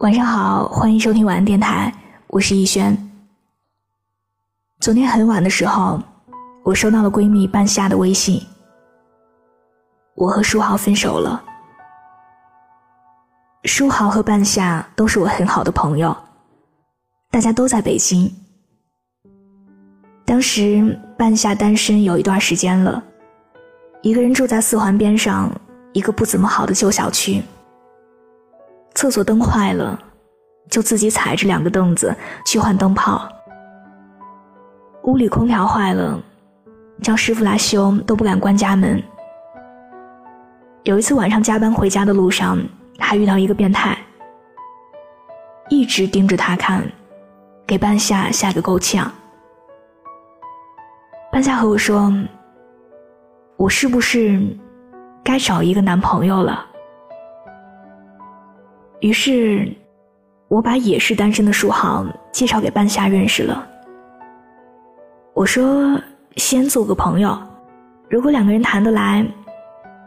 晚上好，欢迎收听晚安电台，我是逸轩。昨天很晚的时候，我收到了闺蜜半夏的微信，我和书豪分手了。书豪和半夏都是我很好的朋友，大家都在北京。当时半夏单身有一段时间了，一个人住在四环边上一个不怎么好的旧小区。厕所灯坏了，就自己踩着两个凳子去换灯泡。屋里空调坏了，叫师傅来修都不敢关家门。有一次晚上加班回家的路上，还遇到一个变态，一直盯着他看，给半夏吓个够呛。半夏和我说：“我是不是该找一个男朋友了？”于是，我把也是单身的书豪介绍给半夏认识了。我说：“先做个朋友，如果两个人谈得来，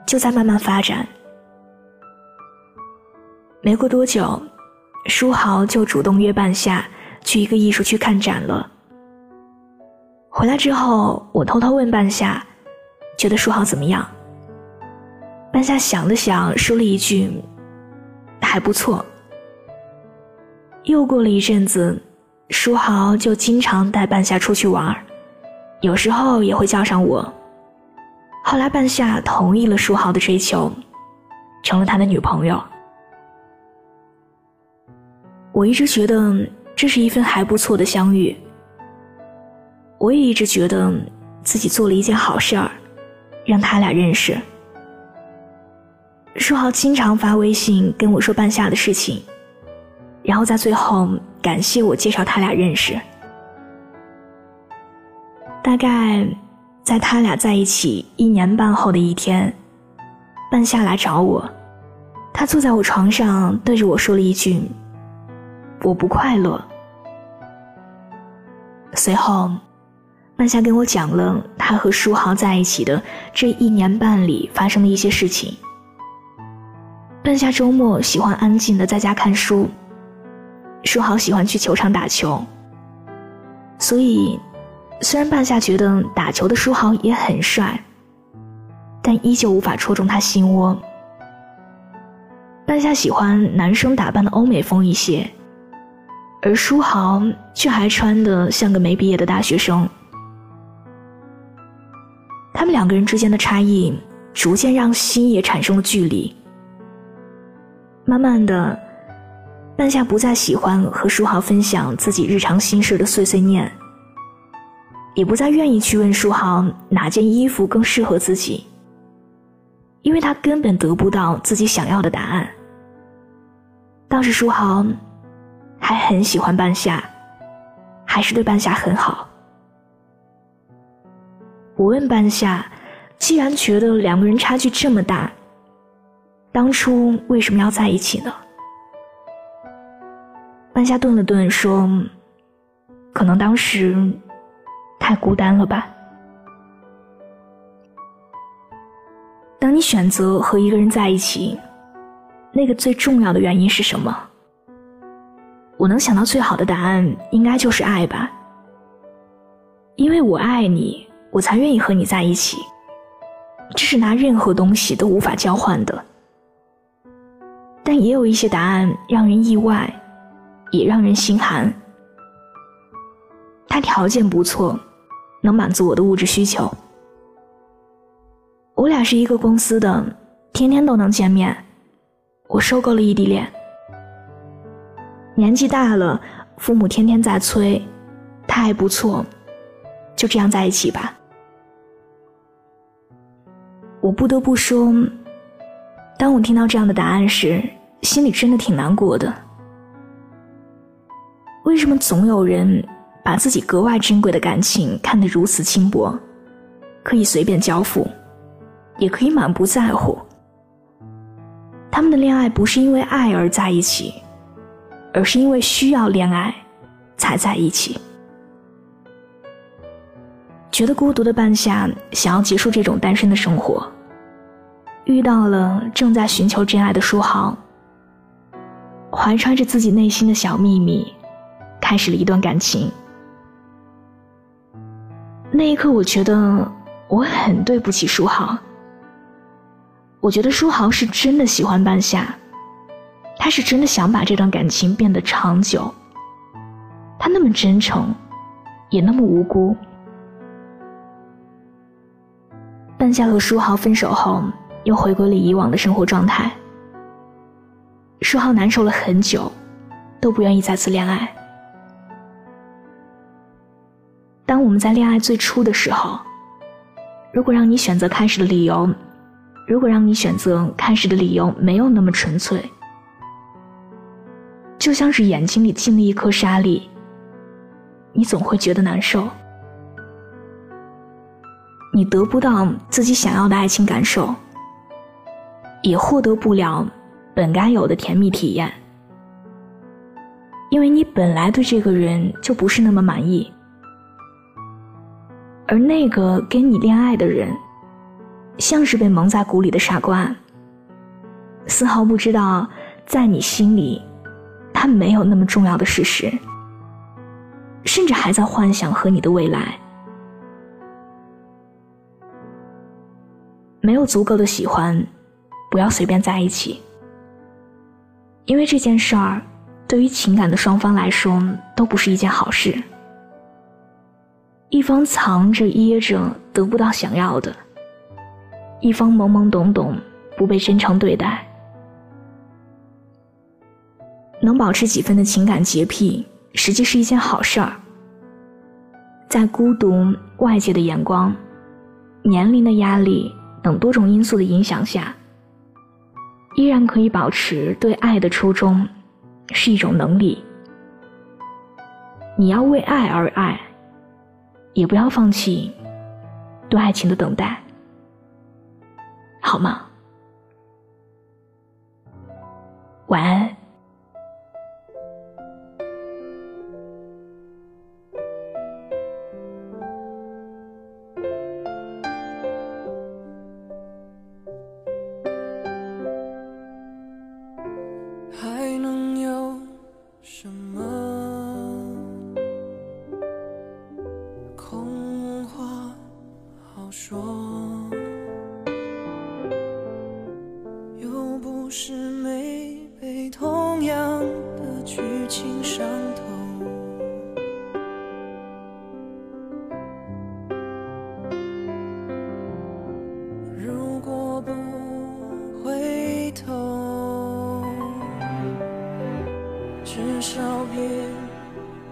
就再慢慢发展。”没过多久，书豪就主动约半夏去一个艺术区看展了。回来之后，我偷偷问半夏：“觉得书豪怎么样？”半夏想了想，说了一句。还不错。又过了一阵子，书豪就经常带半夏出去玩有时候也会叫上我。后来半夏同意了书豪的追求，成了他的女朋友。我一直觉得这是一份还不错的相遇。我也一直觉得自己做了一件好事儿，让他俩认识。书豪经常发微信跟我说半夏的事情，然后在最后感谢我介绍他俩认识。大概在他俩在一起一年半后的一天，半夏来找我，他坐在我床上对着我说了一句：“我不快乐。”随后，半夏跟我讲了他和书豪在一起的这一年半里发生的一些事情。半夏周末喜欢安静的在家看书，书豪喜欢去球场打球。所以，虽然半夏觉得打球的书豪也很帅，但依旧无法戳中他心窝。半夏喜欢男生打扮的欧美风一些，而书豪却还穿的像个没毕业的大学生。他们两个人之间的差异，逐渐让心也产生了距离。慢慢的，半夏不再喜欢和书豪分享自己日常心事的碎碎念，也不再愿意去问书豪哪件衣服更适合自己，因为他根本得不到自己想要的答案。当时书豪还很喜欢半夏，还是对半夏很好。我问半夏，既然觉得两个人差距这么大。当初为什么要在一起呢？半夏顿了顿，说：“可能当时太孤单了吧。当你选择和一个人在一起，那个最重要的原因是什么？我能想到最好的答案，应该就是爱吧。因为我爱你，我才愿意和你在一起。这是拿任何东西都无法交换的。”但也有一些答案让人意外，也让人心寒。他条件不错，能满足我的物质需求。我俩是一个公司的，天天都能见面。我受够了异地恋。年纪大了，父母天天在催，他还不错，就这样在一起吧。我不得不说。当我听到这样的答案时，心里真的挺难过的。为什么总有人把自己格外珍贵的感情看得如此轻薄，可以随便交付，也可以满不在乎？他们的恋爱不是因为爱而在一起，而是因为需要恋爱才在一起。觉得孤独的半夏想要结束这种单身的生活。遇到了正在寻求真爱的书豪，怀揣着自己内心的小秘密，开始了一段感情。那一刻，我觉得我很对不起书豪。我觉得书豪是真的喜欢半夏，他是真的想把这段感情变得长久。他那么真诚，也那么无辜。半夏和书豪分手后，又回归了以往的生活状态。书浩难受了很久，都不愿意再次恋爱。当我们在恋爱最初的时候，如果让你选择开始的理由。如果让你选择，开始的理由没有那么纯粹，就像是眼睛里进了一颗沙粒，你总会觉得难受。你得不到自己想要的爱情感受，也获得不了本该有的甜蜜体验，因为你本来对这个人就不是那么满意，而那个跟你恋爱的人。像是被蒙在鼓里的傻瓜，丝毫不知道，在你心里，他没有那么重要的事实，甚至还在幻想和你的未来。没有足够的喜欢，不要随便在一起，因为这件事儿，对于情感的双方来说都不是一件好事。一方藏着掖着，得不到想要的。一方懵懵懂懂，不被真诚对待，能保持几分的情感洁癖，实际是一件好事儿。在孤独、外界的眼光、年龄的压力等多种因素的影响下，依然可以保持对爱的初衷，是一种能力。你要为爱而爱，也不要放弃对爱情的等待。好吗？晚安。不回头，至少别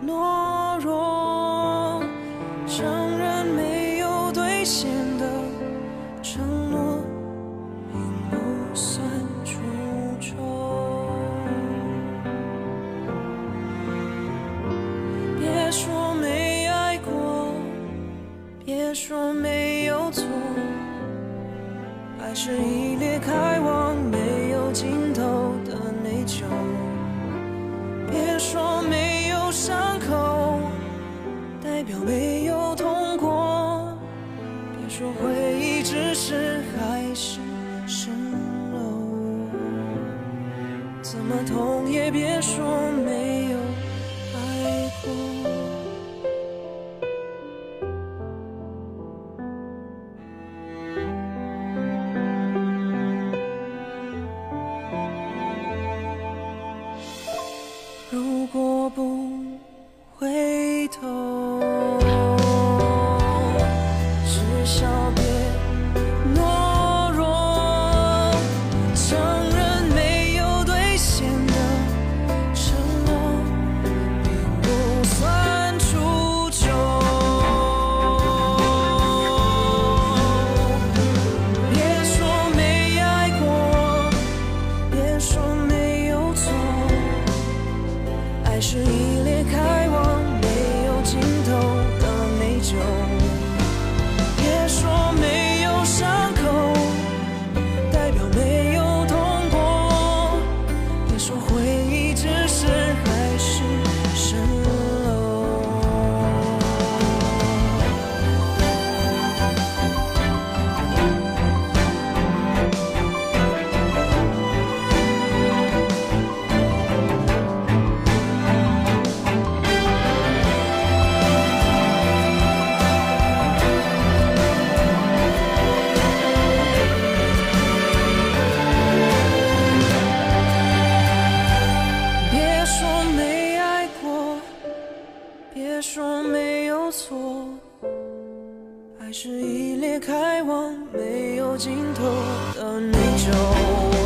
懦弱，承认没有兑现的承诺，并不算。说没爱过，别说没，爱是一列开往没有尽头的内疚。别说没有伤口，代表没有痛过。别说回忆只是海市蜃楼，怎么痛也别说我不爱是一列开往没有尽头的内疚